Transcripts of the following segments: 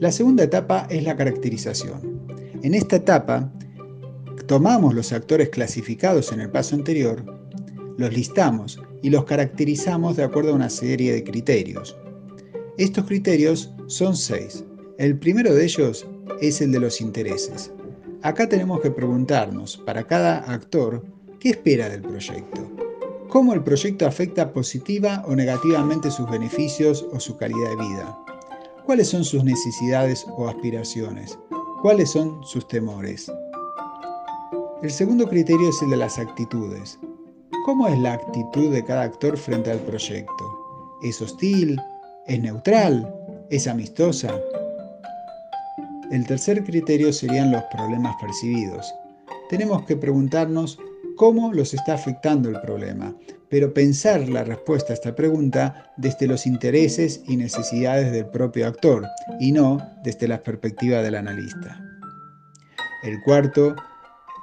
La segunda etapa es la caracterización. En esta etapa, tomamos los actores clasificados en el paso anterior, los listamos y los caracterizamos de acuerdo a una serie de criterios. Estos criterios son seis. El primero de ellos es el de los intereses. Acá tenemos que preguntarnos, para cada actor, ¿qué espera del proyecto? ¿Cómo el proyecto afecta positiva o negativamente sus beneficios o su calidad de vida? ¿Cuáles son sus necesidades o aspiraciones? ¿Cuáles son sus temores? El segundo criterio es el de las actitudes. ¿Cómo es la actitud de cada actor frente al proyecto? ¿Es hostil? ¿Es neutral? ¿Es amistosa? El tercer criterio serían los problemas percibidos. Tenemos que preguntarnos cómo los está afectando el problema, pero pensar la respuesta a esta pregunta desde los intereses y necesidades del propio actor y no desde la perspectiva del analista. El cuarto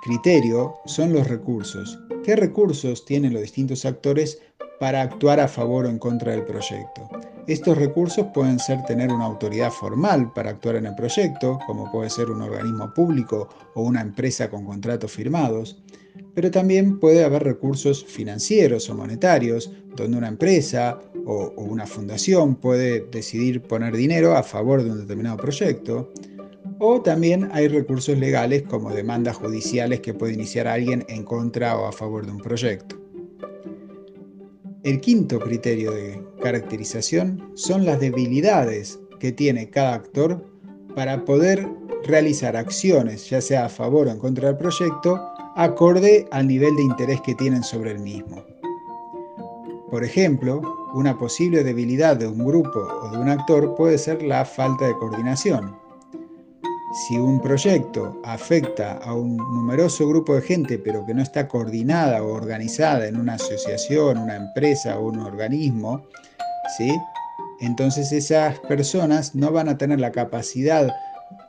criterio son los recursos. ¿Qué recursos tienen los distintos actores para actuar a favor o en contra del proyecto? Estos recursos pueden ser tener una autoridad formal para actuar en el proyecto, como puede ser un organismo público o una empresa con contratos firmados, pero también puede haber recursos financieros o monetarios, donde una empresa o, una fundación puede decidir poner dinero a favor de un determinado proyecto, o también hay recursos legales como demandas judiciales que puede iniciar alguien en contra o a favor de un proyecto. El quinto criterio de caracterización son las debilidades que tiene cada actor para poder realizar acciones, ya sea a favor o en contra del proyecto, acorde al nivel de interés que tienen sobre el mismo. Por ejemplo, una posible debilidad de un grupo o de un actor puede ser la falta de coordinación. Si un proyecto afecta a un numeroso grupo de gente pero que no está coordinada o organizada en una asociación, una empresa o un organismo, ¿sí? entonces esas personas no van a tener la capacidad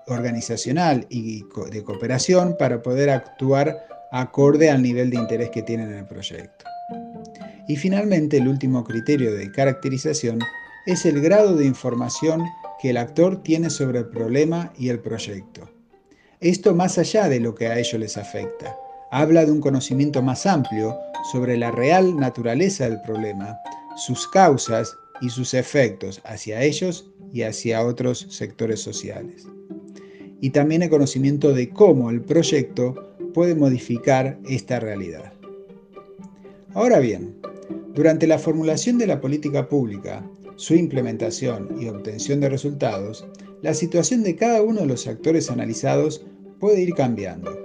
organizacional y de cooperación para poder actuar acorde al nivel de interés que tienen en el proyecto. Y finalmente, el último criterio de caracterización es el grado de información que el actor tiene sobre el problema y el proyecto. Esto más allá de lo que a ellos les afecta. Habla de un conocimiento más amplio sobre la real naturaleza del problema, sus causas y sus efectos hacia ellos y hacia otros sectores sociales. Y también el conocimiento de cómo el proyecto puede modificar esta realidad. Ahora bien, durante la formulación de la política pública, su implementación y obtención de resultados, la situación de cada uno de los actores analizados puede ir cambiando.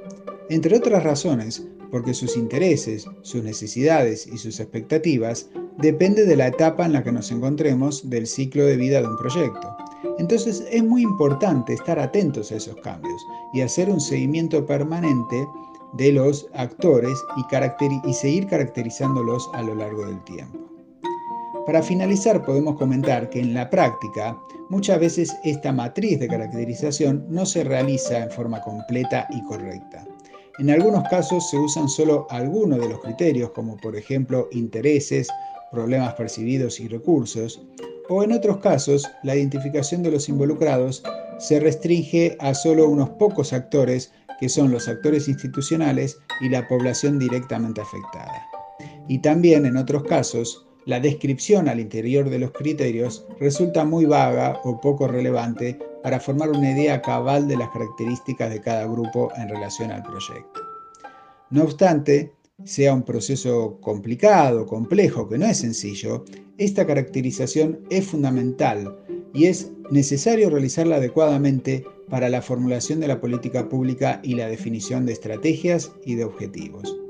Entre otras razones, porque sus intereses, sus necesidades y sus expectativas dependen de la etapa en la que nos encontremos del ciclo de vida de un proyecto. Entonces es muy importante estar atentos a esos cambios y hacer un seguimiento permanente de los actores y, seguir caracterizándolos a lo largo del tiempo. Para finalizar podemos comentar que en la práctica muchas veces esta matriz de caracterización no se realiza en forma completa y correcta. En algunos casos se usan solo algunos de los criterios como por ejemplo intereses, problemas percibidos y recursos, o en otros casos la identificación de los involucrados se restringe a solo unos pocos actores que son los actores institucionales y la población directamente afectada. Y también en otros casos, la descripción al interior de los criterios resulta muy vaga o poco relevante para formar una idea cabal de las características de cada grupo en relación al proyecto. No obstante, sea un proceso complicado, complejo, que no es sencillo, esta caracterización es fundamental y es necesario realizarla adecuadamente para la formulación de la política pública y la definición de estrategias y de objetivos.